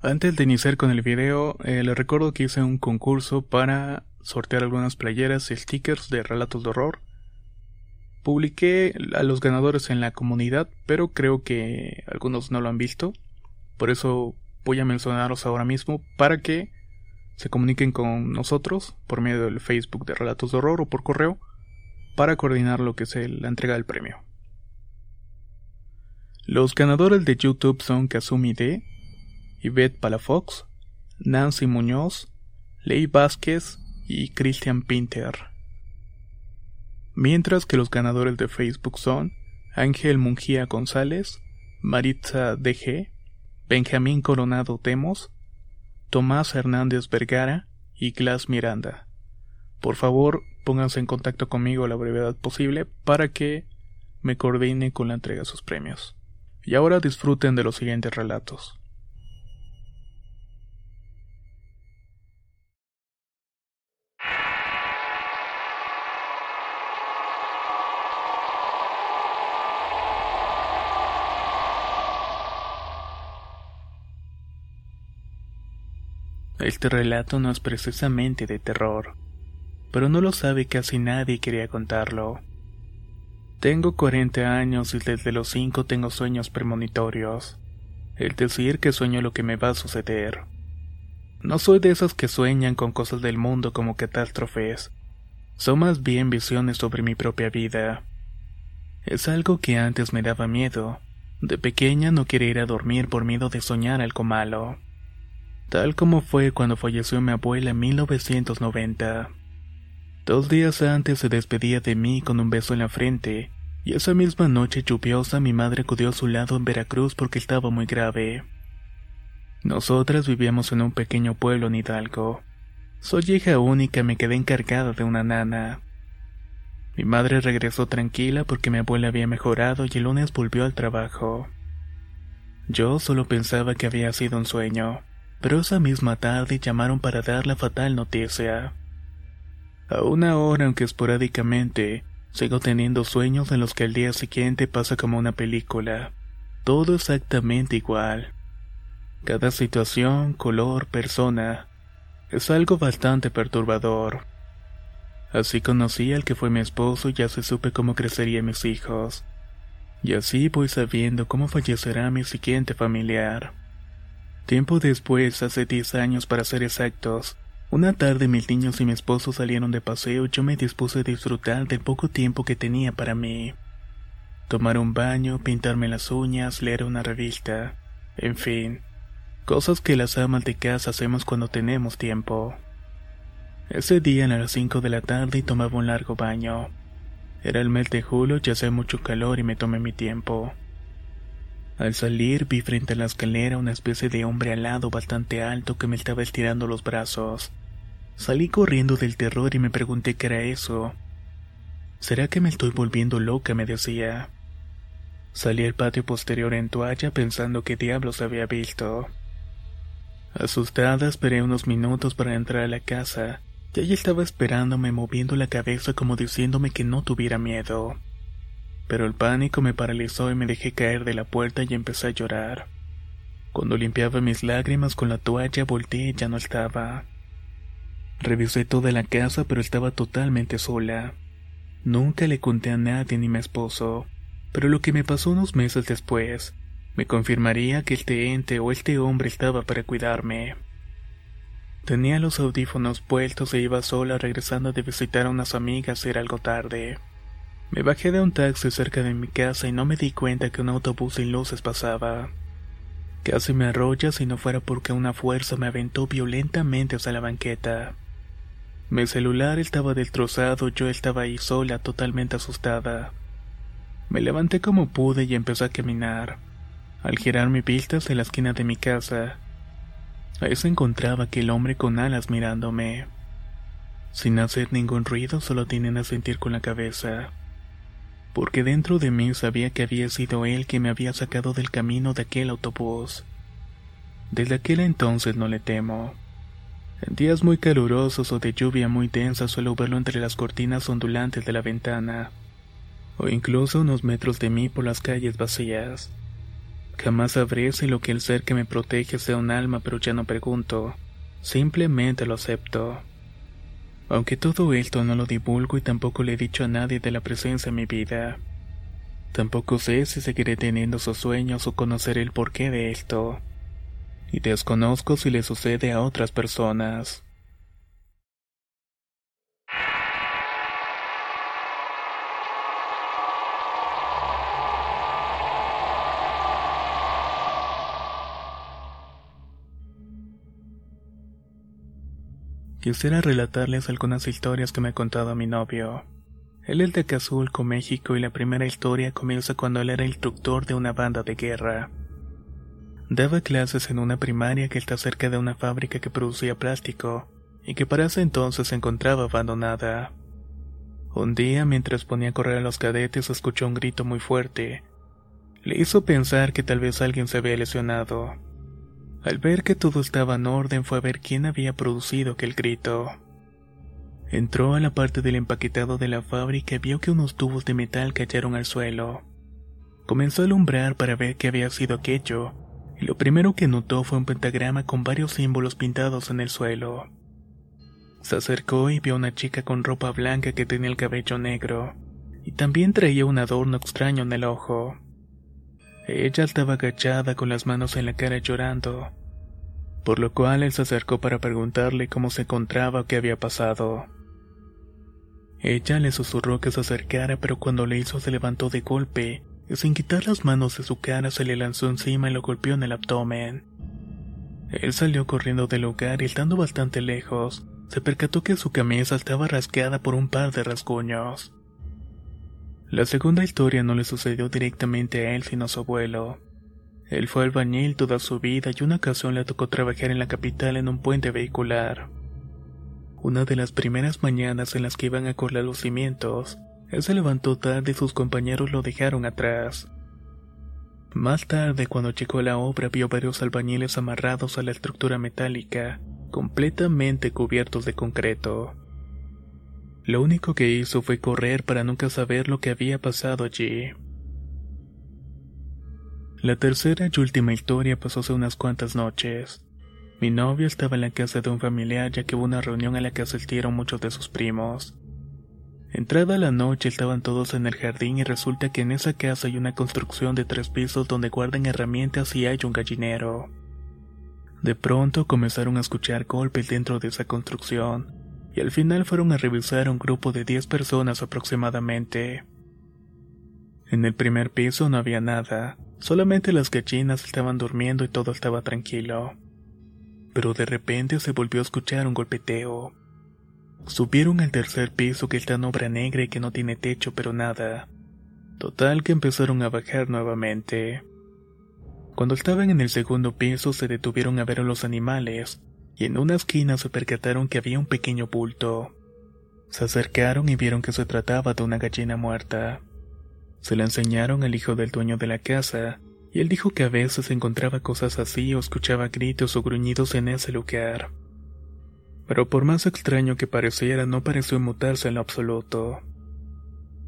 Antes de iniciar con el video, eh, les recuerdo que hice un concurso para sortear algunas playeras y stickers de relatos de horror. Publiqué a los ganadores en la comunidad, pero creo que algunos no lo han visto. Por eso voy a mencionaros ahora mismo para que se comuniquen con nosotros por medio del Facebook de Relatos de Horror o por correo para coordinar lo que es la entrega del premio. Los ganadores de YouTube son Kazumi D, Yvette Palafox, Nancy Muñoz, Ley Vázquez y Christian Pinter. Mientras que los ganadores de Facebook son Ángel Mungía González, Maritza DG, Benjamín Coronado Temos, Tomás Hernández Vergara y Glass Miranda. Por favor, pónganse en contacto conmigo la brevedad posible para que me coordine con la entrega de sus premios. Y ahora disfruten de los siguientes relatos. Este relato no es precisamente de terror, pero no lo sabe casi nadie y quería contarlo. Tengo 40 años y desde los 5 tengo sueños premonitorios, el decir que sueño lo que me va a suceder. No soy de esos que sueñan con cosas del mundo como catástrofes, son más bien visiones sobre mi propia vida. Es algo que antes me daba miedo. De pequeña no quería ir a dormir por miedo de soñar algo malo tal como fue cuando falleció mi abuela en 1990. Dos días antes se despedía de mí con un beso en la frente, y esa misma noche lluviosa mi madre acudió a su lado en Veracruz porque estaba muy grave. Nosotras vivíamos en un pequeño pueblo en Hidalgo. Soy hija única me quedé encargada de una nana. Mi madre regresó tranquila porque mi abuela había mejorado y el lunes volvió al trabajo. Yo solo pensaba que había sido un sueño pero esa misma tarde llamaron para dar la fatal noticia. A una hora, aunque esporádicamente, sigo teniendo sueños en los que el día siguiente pasa como una película. Todo exactamente igual. Cada situación, color, persona, es algo bastante perturbador. Así conocí al que fue mi esposo y ya se supe cómo crecerían mis hijos. Y así voy sabiendo cómo fallecerá mi siguiente familiar. Tiempo después, hace 10 años para ser exactos, una tarde mis niños y mi esposo salieron de paseo y yo me dispuse a disfrutar del poco tiempo que tenía para mí. Tomar un baño, pintarme las uñas, leer una revista, en fin, cosas que las amas de casa hacemos cuando tenemos tiempo. Ese día a las 5 de la tarde tomaba un largo baño. Era el mes de julio y hacía mucho calor y me tomé mi tiempo. Al salir vi frente a la escalera una especie de hombre alado bastante alto que me estaba estirando los brazos. Salí corriendo del terror y me pregunté qué era eso. ¿Será que me estoy volviendo loca? me decía. Salí al patio posterior en toalla pensando qué diablos había visto. Asustada esperé unos minutos para entrar a la casa, y ella estaba esperándome moviendo la cabeza como diciéndome que no tuviera miedo pero el pánico me paralizó y me dejé caer de la puerta y empecé a llorar. Cuando limpiaba mis lágrimas con la toalla volteé y ya no estaba. Revisé toda la casa pero estaba totalmente sola. Nunca le conté a nadie ni a mi esposo, pero lo que me pasó unos meses después me confirmaría que este ente o este hombre estaba para cuidarme. Tenía los audífonos puestos e iba sola regresando de visitar a unas amigas, era algo tarde. Me bajé de un taxi cerca de mi casa y no me di cuenta que un autobús sin luces pasaba. Casi me arrolla si no fuera porque una fuerza me aventó violentamente hacia la banqueta. Mi celular estaba destrozado, yo estaba ahí sola, totalmente asustada. Me levanté como pude y empecé a caminar. Al girar mi vista hacia la esquina de mi casa, ahí se encontraba aquel hombre con alas mirándome. Sin hacer ningún ruido, solo tienen a sentir con la cabeza porque dentro de mí sabía que había sido él que me había sacado del camino de aquel autobús. Desde aquel entonces no le temo. En días muy calurosos o de lluvia muy densa suelo verlo entre las cortinas ondulantes de la ventana, o incluso unos metros de mí por las calles vacías. Jamás sabré si lo que el ser que me protege sea un alma, pero ya no pregunto, simplemente lo acepto. Aunque todo esto no lo divulgo y tampoco le he dicho a nadie de la presencia en mi vida. Tampoco sé si seguiré teniendo esos sueños o conocer el porqué de esto. Y desconozco si le sucede a otras personas. Quisiera relatarles algunas historias que me ha contado mi novio. Él es de Acazulco, México, y la primera historia comienza cuando él era instructor de una banda de guerra. Daba clases en una primaria que está cerca de una fábrica que producía plástico, y que para ese entonces se encontraba abandonada. Un día, mientras ponía a correr a los cadetes, escuchó un grito muy fuerte. Le hizo pensar que tal vez alguien se había lesionado. Al ver que todo estaba en orden fue a ver quién había producido aquel grito. Entró a la parte del empaquetado de la fábrica y vio que unos tubos de metal cayeron al suelo. Comenzó a alumbrar para ver qué había sido aquello, y lo primero que notó fue un pentagrama con varios símbolos pintados en el suelo. Se acercó y vio a una chica con ropa blanca que tenía el cabello negro, y también traía un adorno extraño en el ojo. Ella estaba agachada con las manos en la cara llorando, por lo cual él se acercó para preguntarle cómo se encontraba o qué había pasado. Ella le susurró que se acercara, pero cuando le hizo se levantó de golpe y sin quitar las manos de su cara se le lanzó encima y lo golpeó en el abdomen. Él salió corriendo del lugar y estando bastante lejos, se percató que su camisa estaba rasgada por un par de rasguños. La segunda historia no le sucedió directamente a él sino a su abuelo. Él fue albañil toda su vida y una ocasión le tocó trabajar en la capital en un puente vehicular. Una de las primeras mañanas en las que iban a correr los cimientos, él se levantó tarde y sus compañeros lo dejaron atrás. Más tarde, cuando llegó a la obra, vio varios albañiles amarrados a la estructura metálica, completamente cubiertos de concreto. Lo único que hizo fue correr para nunca saber lo que había pasado allí. La tercera y última historia pasó hace unas cuantas noches. Mi novio estaba en la casa de un familiar ya que hubo una reunión a la que asistieron muchos de sus primos. Entrada la noche estaban todos en el jardín y resulta que en esa casa hay una construcción de tres pisos donde guardan herramientas y hay un gallinero. De pronto comenzaron a escuchar golpes dentro de esa construcción y al final fueron a revisar un grupo de 10 personas aproximadamente. En el primer piso no había nada, solamente las gallinas estaban durmiendo y todo estaba tranquilo. Pero de repente se volvió a escuchar un golpeteo. Subieron al tercer piso que está en obra negra y que no tiene techo pero nada. Total que empezaron a bajar nuevamente. Cuando estaban en el segundo piso se detuvieron a ver a los animales, y en una esquina se percataron que había un pequeño bulto. Se acercaron y vieron que se trataba de una gallina muerta. Se la enseñaron al hijo del dueño de la casa, y él dijo que a veces encontraba cosas así o escuchaba gritos o gruñidos en ese lugar. Pero por más extraño que pareciera, no pareció mutarse en lo absoluto.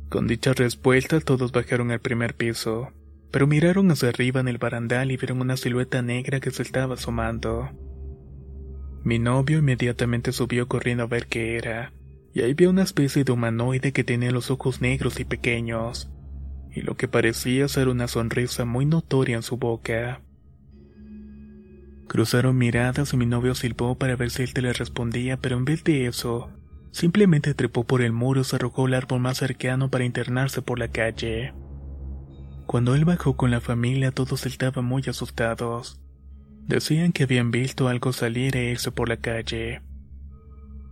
Con dicha respuesta todos bajaron al primer piso, pero miraron hacia arriba en el barandal y vieron una silueta negra que se estaba asomando. Mi novio inmediatamente subió corriendo a ver qué era, y ahí vio una especie de humanoide que tenía los ojos negros y pequeños, y lo que parecía ser una sonrisa muy notoria en su boca. Cruzaron miradas y mi novio silbó para ver si él te le respondía, pero en vez de eso, simplemente trepó por el muro y se arrojó al árbol más cercano para internarse por la calle. Cuando él bajó con la familia todos estaban muy asustados. Decían que habían visto algo salir e irse por la calle.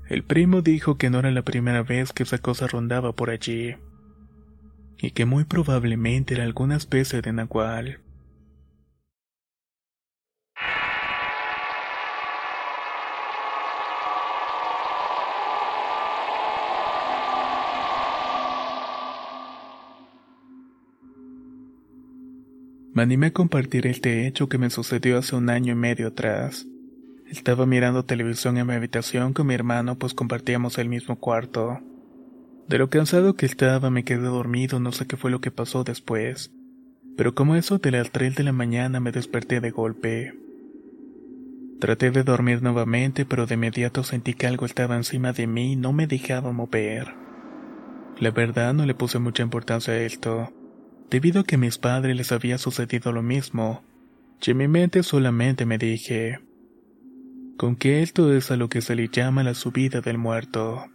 El primo dijo que no era la primera vez que esa cosa rondaba por allí, y que muy probablemente era alguna especie de nahual. Me animé a compartir este hecho que me sucedió hace un año y medio atrás. Estaba mirando televisión en mi habitación con mi hermano pues compartíamos el mismo cuarto. De lo cansado que estaba me quedé dormido, no sé qué fue lo que pasó después. Pero como eso de las 3 de la mañana me desperté de golpe. Traté de dormir nuevamente, pero de inmediato sentí que algo estaba encima de mí y no me dejaba mover. La verdad no le puse mucha importancia a esto debido a que a mis padres les había sucedido lo mismo, y en mi mente solamente me dije, con que esto es a lo que se le llama la subida del muerto.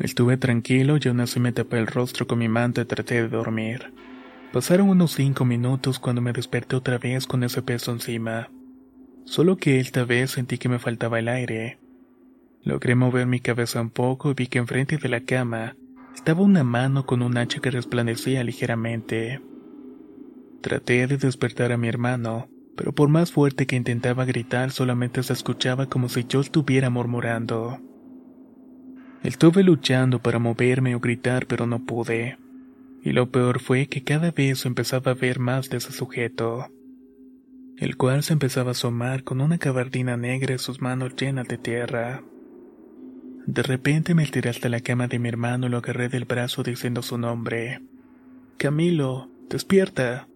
Estuve tranquilo y aún así me tapé el rostro con mi manta y traté de dormir. Pasaron unos cinco minutos cuando me desperté otra vez con ese peso encima. Solo que esta vez sentí que me faltaba el aire. Logré mover mi cabeza un poco y vi que enfrente de la cama estaba una mano con un hacha que resplandecía ligeramente. Traté de despertar a mi hermano, pero por más fuerte que intentaba gritar solamente se escuchaba como si yo estuviera murmurando. Estuve luchando para moverme o gritar, pero no pude. Y lo peor fue que cada vez empezaba a ver más de ese sujeto, el cual se empezaba a asomar con una cabardina negra y sus manos llenas de tierra. De repente me tiré hasta la cama de mi hermano y lo agarré del brazo diciendo su nombre. Camilo, despierta.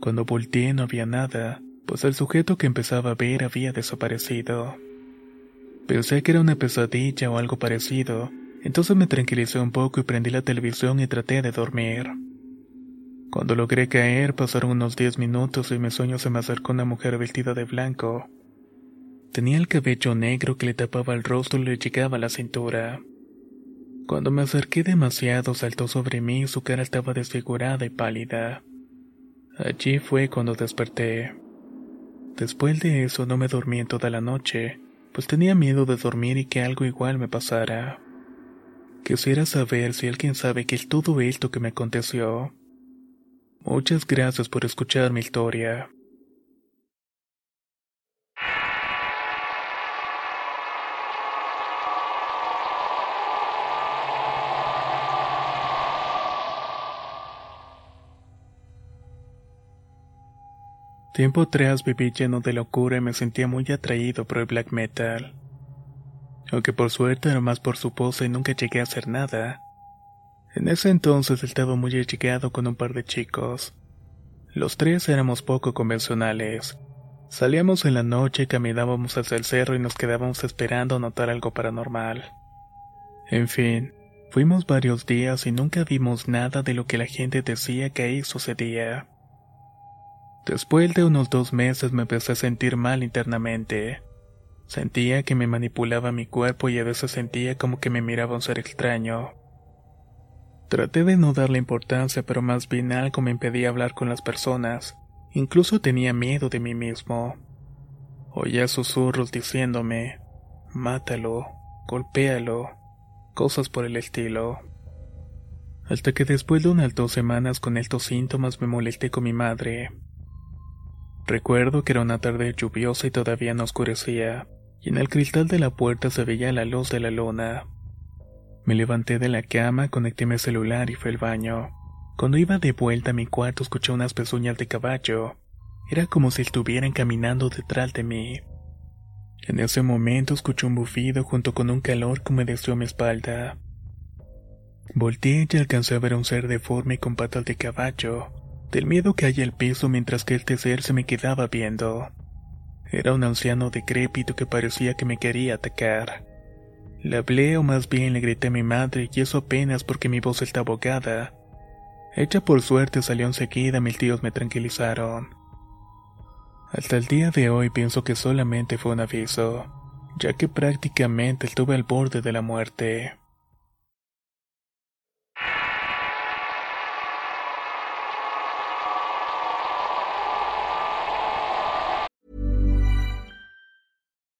Cuando volteé no había nada, pues el sujeto que empezaba a ver había desaparecido. Pensé que era una pesadilla o algo parecido, entonces me tranquilicé un poco y prendí la televisión y traté de dormir. Cuando logré caer pasaron unos diez minutos y mi sueño se me acercó una mujer vestida de blanco. Tenía el cabello negro que le tapaba el rostro y le llegaba a la cintura. Cuando me acerqué demasiado saltó sobre mí y su cara estaba desfigurada y pálida. Allí fue cuando desperté. Después de eso no me dormí en toda la noche, pues tenía miedo de dormir y que algo igual me pasara. Quisiera saber si alguien sabe qué es todo esto que me aconteció. Muchas gracias por escuchar mi historia. Tiempo atrás viví lleno de locura y me sentía muy atraído por el black metal. Aunque por suerte era más por su pose y nunca llegué a hacer nada. En ese entonces estaba muy allegado con un par de chicos. Los tres éramos poco convencionales. Salíamos en la noche, caminábamos hacia el cerro y nos quedábamos esperando notar algo paranormal. En fin, fuimos varios días y nunca vimos nada de lo que la gente decía que ahí sucedía. Después de unos dos meses me empecé a sentir mal internamente. Sentía que me manipulaba mi cuerpo y a veces sentía como que me miraba un ser extraño. Traté de no darle importancia, pero más bien algo me impedía hablar con las personas. Incluso tenía miedo de mí mismo. Oía susurros diciéndome, mátalo, golpéalo, cosas por el estilo. Hasta que después de unas dos semanas con estos síntomas me molesté con mi madre. Recuerdo que era una tarde lluviosa y todavía no oscurecía, y en el cristal de la puerta se veía la luz de la luna. Me levanté de la cama, conecté mi celular y fui al baño. Cuando iba de vuelta a mi cuarto escuché unas pezuñas de caballo. Era como si estuvieran caminando detrás de mí. En ese momento escuché un bufido junto con un calor que humedeció mi espalda. Volteé y alcancé a ver un ser deforme con patas de caballo, del miedo que hay el piso mientras que este ser se me quedaba viendo. Era un anciano decrépito que parecía que me quería atacar. Le hablé o más bien le grité a mi madre y eso apenas porque mi voz estaba ahogada. Ella por suerte salió enseguida, mis tíos me tranquilizaron. Hasta el día de hoy pienso que solamente fue un aviso, ya que prácticamente estuve al borde de la muerte.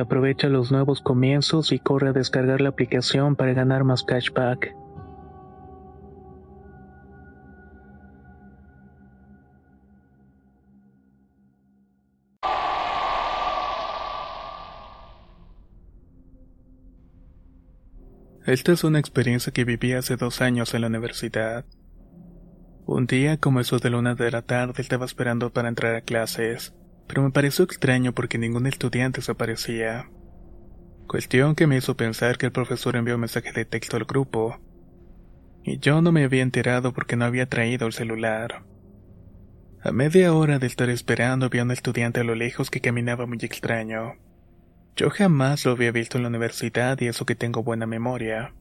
Aprovecha los nuevos comienzos y corre a descargar la aplicación para ganar más cashback. Esta es una experiencia que viví hace dos años en la universidad. Un día, como eso de la una de la tarde, estaba esperando para entrar a clases pero me pareció extraño porque ningún estudiante se aparecía. Cuestión que me hizo pensar que el profesor envió un mensaje de texto al grupo, y yo no me había enterado porque no había traído el celular. A media hora de estar esperando vi a un estudiante a lo lejos que caminaba muy extraño. Yo jamás lo había visto en la universidad y eso que tengo buena memoria.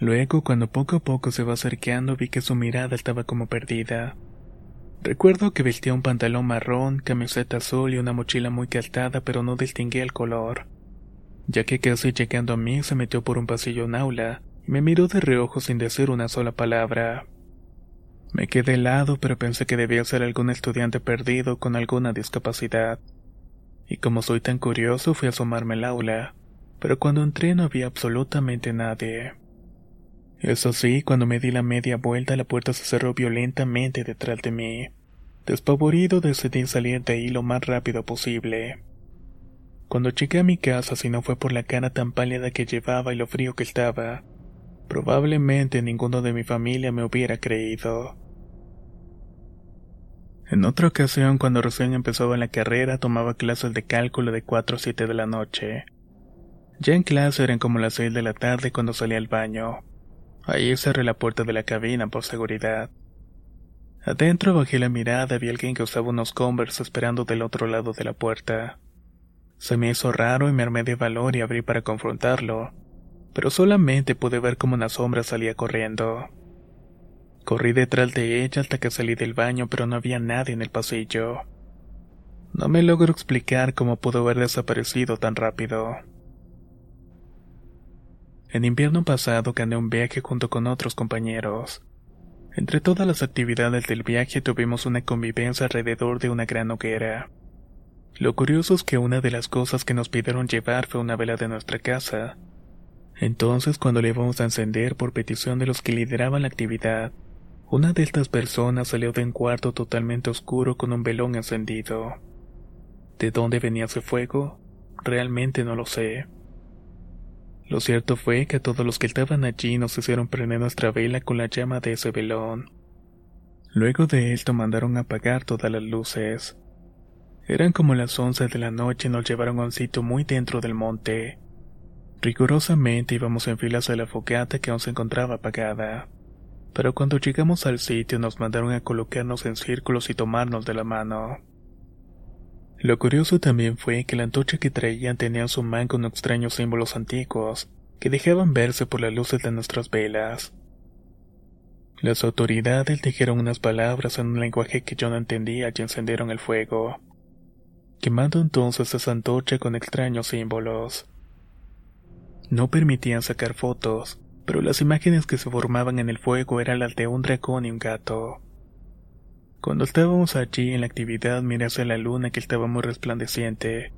Luego, cuando poco a poco se va acercando, vi que su mirada estaba como perdida. Recuerdo que vestía un pantalón marrón, camiseta azul y una mochila muy gastada, pero no distinguía el color. Ya que casi llegando a mí se metió por un pasillo en aula y me miró de reojo sin decir una sola palabra. Me quedé helado, pero pensé que debía ser algún estudiante perdido con alguna discapacidad. Y como soy tan curioso, fui a asomarme al aula, pero cuando entré no había absolutamente nadie. Eso sí, cuando me di la media vuelta, la puerta se cerró violentamente detrás de mí. Despavorido decidí salir de ahí lo más rápido posible. Cuando llegué a mi casa, si no fue por la cara tan pálida que llevaba y lo frío que estaba, probablemente ninguno de mi familia me hubiera creído. En otra ocasión, cuando recién empezaba la carrera, tomaba clases de cálculo de 4 a 7 de la noche. Ya en clase eran como las 6 de la tarde cuando salí al baño. Ahí cerré la puerta de la cabina por seguridad. Adentro bajé la mirada vi a alguien que usaba unos Converse esperando del otro lado de la puerta. Se me hizo raro y me armé de valor y abrí para confrontarlo, pero solamente pude ver como una sombra salía corriendo. Corrí detrás de ella hasta que salí del baño, pero no había nadie en el pasillo. No me logro explicar cómo pudo haber desaparecido tan rápido. En invierno pasado gané un viaje junto con otros compañeros. Entre todas las actividades del viaje tuvimos una convivencia alrededor de una gran hoguera. Lo curioso es que una de las cosas que nos pidieron llevar fue una vela de nuestra casa. Entonces cuando le íbamos a encender por petición de los que lideraban la actividad, una de estas personas salió de un cuarto totalmente oscuro con un velón encendido. ¿De dónde venía ese fuego? Realmente no lo sé. Lo cierto fue que a todos los que estaban allí nos hicieron prender nuestra vela con la llama de ese velón. Luego de esto mandaron apagar todas las luces. Eran como las once de la noche y nos llevaron a un sitio muy dentro del monte. Rigurosamente íbamos en filas a la fogata que aún se encontraba apagada. Pero cuando llegamos al sitio nos mandaron a colocarnos en círculos y tomarnos de la mano. Lo curioso también fue que la antorcha que traían tenía en su manga unos extraños símbolos antiguos, que dejaban verse por las luces de nuestras velas. Las autoridades dijeron unas palabras en un lenguaje que yo no entendía y encendieron el fuego, quemando entonces esa antorcha con extraños símbolos. No permitían sacar fotos, pero las imágenes que se formaban en el fuego eran las de un dragón y un gato. Cuando estábamos allí en la actividad miré hacia la luna que estaba muy resplandeciente.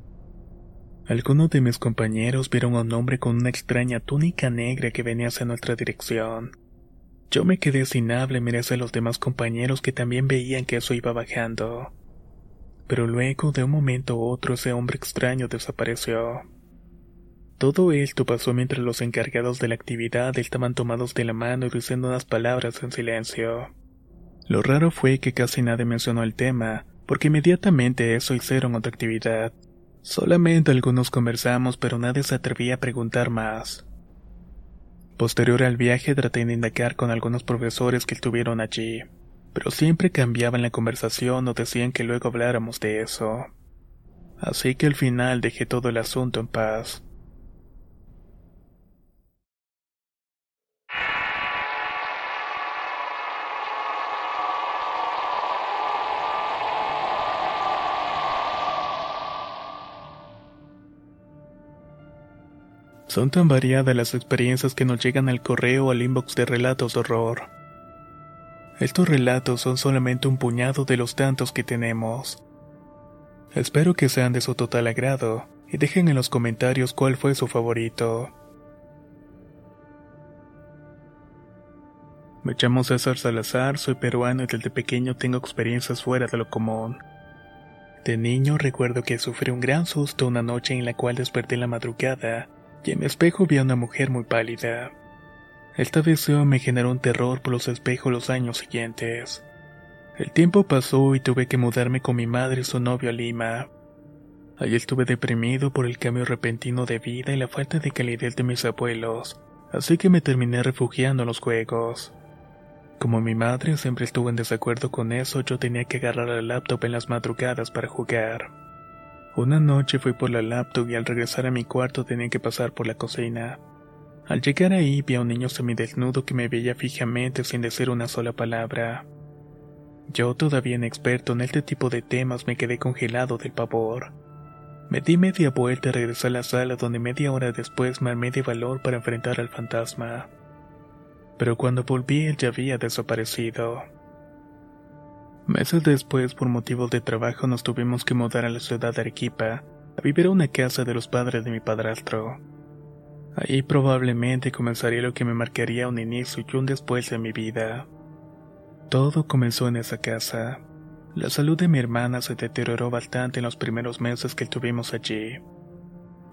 Algunos de mis compañeros vieron a un hombre con una extraña túnica negra que venía hacia nuestra dirección. Yo me quedé sin habla y miré los demás compañeros que también veían que eso iba bajando. Pero luego, de un momento a otro, ese hombre extraño desapareció. Todo esto pasó mientras los encargados de la actividad estaban tomados de la mano y diciendo unas palabras en silencio. Lo raro fue que casi nadie mencionó el tema, porque inmediatamente eso hicieron otra actividad. Solamente algunos conversamos, pero nadie se atrevía a preguntar más. Posterior al viaje traté de indagar con algunos profesores que estuvieron allí, pero siempre cambiaban la conversación o decían que luego habláramos de eso. Así que al final dejé todo el asunto en paz. Son tan variadas las experiencias que nos llegan al correo o al inbox de relatos de horror. Estos relatos son solamente un puñado de los tantos que tenemos. Espero que sean de su total agrado y dejen en los comentarios cuál fue su favorito. Me llamo César Salazar, soy peruano y desde pequeño tengo experiencias fuera de lo común. De niño recuerdo que sufrí un gran susto una noche en la cual desperté en la madrugada y en mi espejo vi a una mujer muy pálida. Esta deseo me generó un terror por los espejos los años siguientes. El tiempo pasó y tuve que mudarme con mi madre y su novio a Lima. Allí estuve deprimido por el cambio repentino de vida y la falta de calidez de mis abuelos, así que me terminé refugiando en los juegos. Como mi madre siempre estuvo en desacuerdo con eso, yo tenía que agarrar el laptop en las madrugadas para jugar. Una noche fui por la laptop y al regresar a mi cuarto tenía que pasar por la cocina. Al llegar ahí vi a un niño semidesnudo que me veía fijamente sin decir una sola palabra. Yo, todavía inexperto en este tipo de temas, me quedé congelado del pavor. Me di media vuelta y regresé a la sala donde media hora después me armé de valor para enfrentar al fantasma. Pero cuando volví él ya había desaparecido. Meses después, por motivos de trabajo, nos tuvimos que mudar a la ciudad de Arequipa, a vivir a una casa de los padres de mi padrastro. Ahí probablemente comenzaría lo que me marcaría un inicio y un después de mi vida. Todo comenzó en esa casa. La salud de mi hermana se deterioró bastante en los primeros meses que estuvimos allí.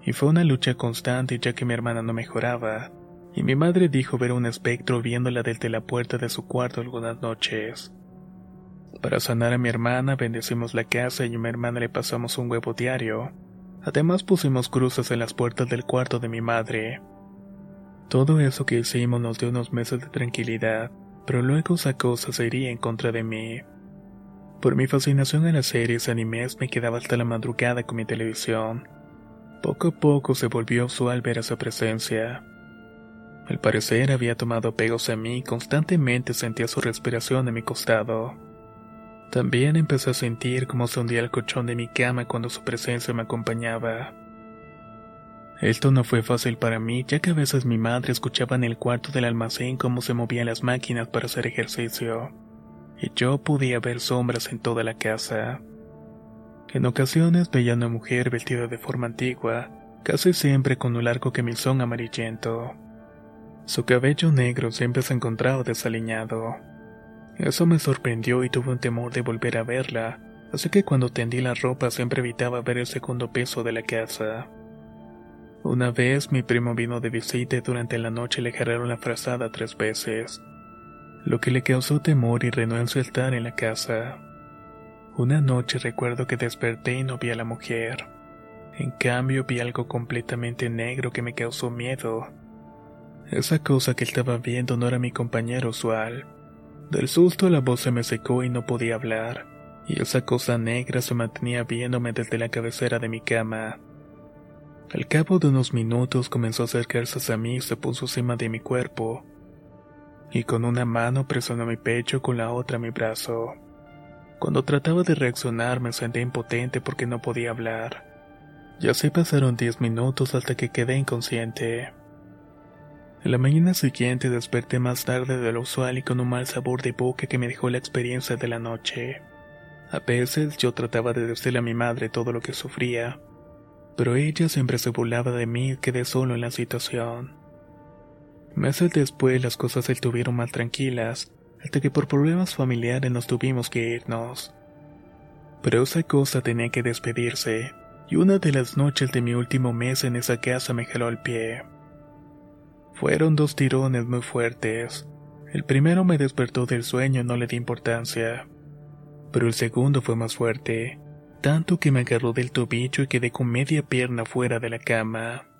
Y fue una lucha constante ya que mi hermana no mejoraba, y mi madre dijo ver un espectro viéndola desde la puerta de su cuarto algunas noches. Para sanar a mi hermana, bendecimos la casa y a mi hermana le pasamos un huevo diario. Además pusimos cruces en las puertas del cuarto de mi madre. Todo eso que hicimos nos dio unos meses de tranquilidad, pero luego esa cosa se iría en contra de mí. Por mi fascinación a las series animes me quedaba hasta la madrugada con mi televisión. Poco a poco se volvió usual ver esa presencia. Al parecer había tomado apegos a mí y constantemente sentía su respiración a mi costado. También empecé a sentir cómo se hundía el colchón de mi cama cuando su presencia me acompañaba. Esto no fue fácil para mí, ya que a veces mi madre escuchaba en el cuarto del almacén cómo se movían las máquinas para hacer ejercicio, y yo podía ver sombras en toda la casa. En ocasiones veía a una mujer vestida de forma antigua, casi siempre con un largo camisón amarillento. Su cabello negro siempre se encontraba desaliñado. Eso me sorprendió y tuve un temor de volver a verla, así que cuando tendí la ropa siempre evitaba ver el segundo piso de la casa. Una vez mi primo vino de visita y durante la noche le jalaron la frazada tres veces, lo que le causó temor y renuncia a estar en la casa. Una noche recuerdo que desperté y no vi a la mujer. En cambio vi algo completamente negro que me causó miedo. Esa cosa que estaba viendo no era mi compañero usual. Del susto la voz se me secó y no podía hablar, y esa cosa negra se mantenía viéndome desde la cabecera de mi cama. Al cabo de unos minutos comenzó a acercarse a mí y se puso encima de mi cuerpo, y con una mano presionó mi pecho con la otra mi brazo. Cuando trataba de reaccionar me sentí impotente porque no podía hablar. Y así pasaron diez minutos hasta que quedé inconsciente. La mañana siguiente desperté más tarde de lo usual y con un mal sabor de boca que me dejó la experiencia de la noche. A veces yo trataba de decirle a mi madre todo lo que sufría, pero ella siempre se burlaba de mí y quedé solo en la situación. Meses después las cosas se estuvieron más tranquilas, hasta que por problemas familiares nos tuvimos que irnos. Pero esa cosa tenía que despedirse, y una de las noches de mi último mes en esa casa me jaló el pie. Fueron dos tirones muy fuertes. El primero me despertó del sueño y no le di importancia. Pero el segundo fue más fuerte, tanto que me agarró del tobillo y quedé con media pierna fuera de la cama.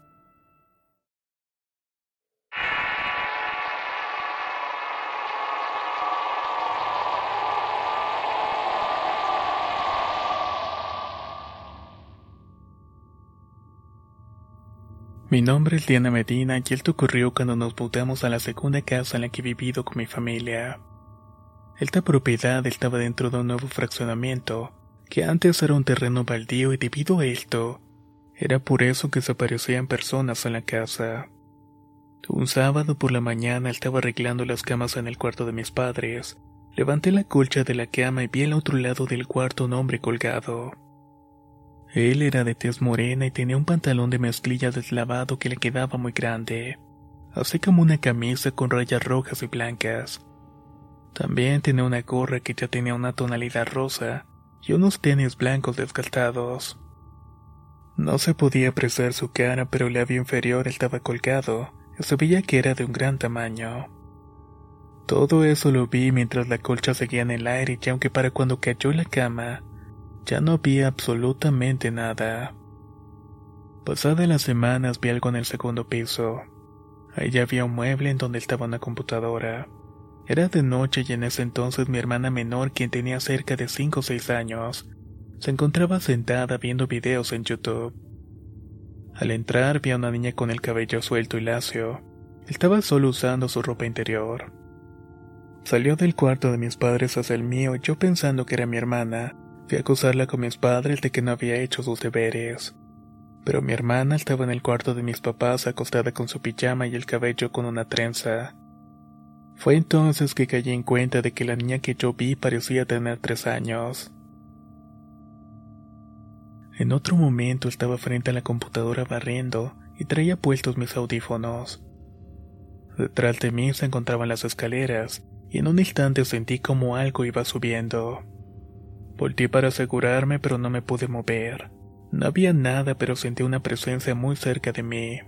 Mi nombre es Diana Medina y esto ocurrió cuando nos mudamos a la segunda casa en la que he vivido con mi familia. Esta propiedad estaba dentro de un nuevo fraccionamiento, que antes era un terreno baldío y debido a esto, era por eso que se aparecían personas en la casa. Un sábado por la mañana estaba arreglando las camas en el cuarto de mis padres. Levanté la colcha de la cama y vi al otro lado del cuarto un hombre colgado. Él era de tez morena y tenía un pantalón de mezclilla deslavado que le quedaba muy grande, así como una camisa con rayas rojas y blancas. También tenía una gorra que ya tenía una tonalidad rosa y unos tenis blancos desgastados. No se podía apreciar su cara, pero el labio inferior estaba colgado y se veía que era de un gran tamaño. Todo eso lo vi mientras la colcha seguía en el aire y aunque para cuando cayó la cama, ya no había absolutamente nada. Pasadas las semanas vi algo en el segundo piso. Allí había un mueble en donde estaba una computadora. Era de noche y en ese entonces mi hermana menor, quien tenía cerca de 5 o 6 años, se encontraba sentada viendo videos en YouTube. Al entrar vi a una niña con el cabello suelto y lacio. Estaba solo usando su ropa interior. Salió del cuarto de mis padres hacia el mío yo pensando que era mi hermana, Fui a acusarla con mis padres de que no había hecho sus deberes. Pero mi hermana estaba en el cuarto de mis papás acostada con su pijama y el cabello con una trenza. Fue entonces que caí en cuenta de que la niña que yo vi parecía tener tres años. En otro momento estaba frente a la computadora barriendo y traía puestos mis audífonos. Detrás de mí se encontraban las escaleras y en un instante sentí como algo iba subiendo. Volté para asegurarme, pero no me pude mover. No había nada, pero sentí una presencia muy cerca de mí.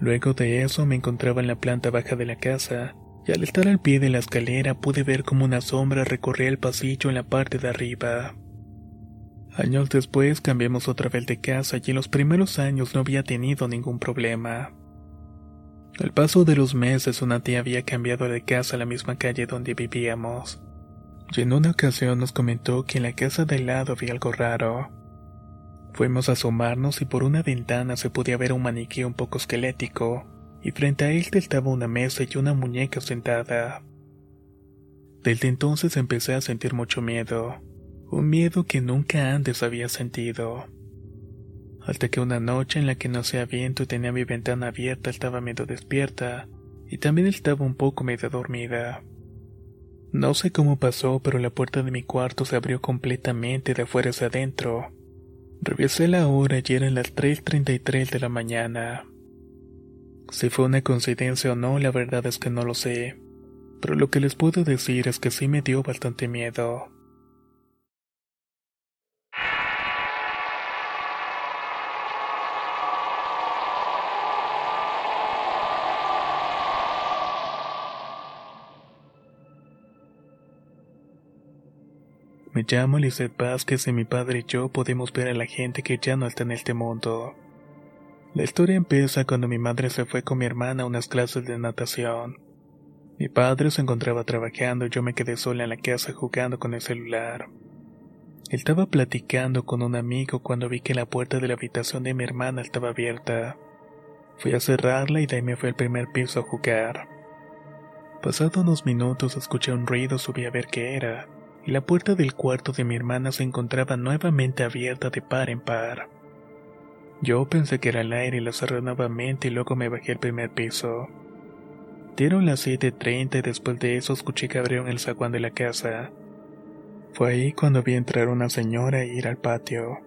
Luego de eso me encontraba en la planta baja de la casa, y al estar al pie de la escalera pude ver como una sombra recorría el pasillo en la parte de arriba. Años después cambiamos otra vez de casa y en los primeros años no había tenido ningún problema. Al paso de los meses una tía había cambiado de casa a la misma calle donde vivíamos y en una ocasión nos comentó que en la casa de lado había algo raro. Fuimos a asomarnos y por una ventana se podía ver un maniquí un poco esquelético, y frente a él estaba una mesa y una muñeca sentada. Desde entonces empecé a sentir mucho miedo, un miedo que nunca antes había sentido. Hasta que una noche en la que no hacía viento y tenía mi ventana abierta estaba medio despierta y también estaba un poco medio dormida. No sé cómo pasó, pero la puerta de mi cuarto se abrió completamente de afuera hacia adentro. Revisé la hora y eran las 3.33 de la mañana. Si fue una coincidencia o no, la verdad es que no lo sé. Pero lo que les puedo decir es que sí me dio bastante miedo. Me llamo Lizeth Vázquez y mi padre y yo podemos ver a la gente que ya no está en este mundo. La historia empieza cuando mi madre se fue con mi hermana a unas clases de natación. Mi padre se encontraba trabajando y yo me quedé sola en la casa jugando con el celular. Estaba platicando con un amigo cuando vi que la puerta de la habitación de mi hermana estaba abierta. Fui a cerrarla y de ahí me fui al primer piso a jugar. Pasado unos minutos escuché un ruido, subí a ver qué era y la puerta del cuarto de mi hermana se encontraba nuevamente abierta de par en par. Yo pensé que era el aire y la cerré nuevamente y luego me bajé al primer piso. Dieron las 7.30 y después de eso escuché que abrieron el zaguán de la casa. Fue ahí cuando vi entrar una señora e ir al patio.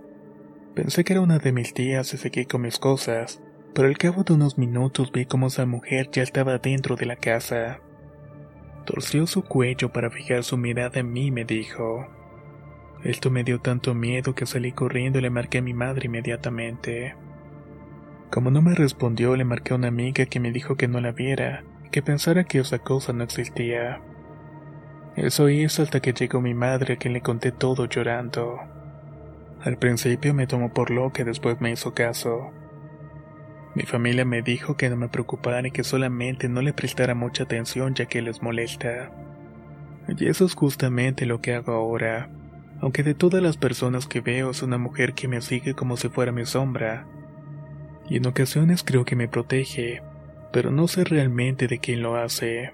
Pensé que era una de mis tías y seguí con mis cosas, pero al cabo de unos minutos vi cómo esa mujer ya estaba dentro de la casa. Torció su cuello para fijar su mirada en mí y me dijo. Esto me dio tanto miedo que salí corriendo y le marqué a mi madre inmediatamente. Como no me respondió, le marqué a una amiga que me dijo que no la viera, que pensara que esa cosa no existía. Eso hizo hasta que llegó mi madre a quien le conté todo llorando. Al principio me tomó por loca y después me hizo caso. Mi familia me dijo que no me preocupara y que solamente no le prestara mucha atención ya que les molesta. Y eso es justamente lo que hago ahora. Aunque de todas las personas que veo es una mujer que me sigue como si fuera mi sombra. Y en ocasiones creo que me protege, pero no sé realmente de quién lo hace.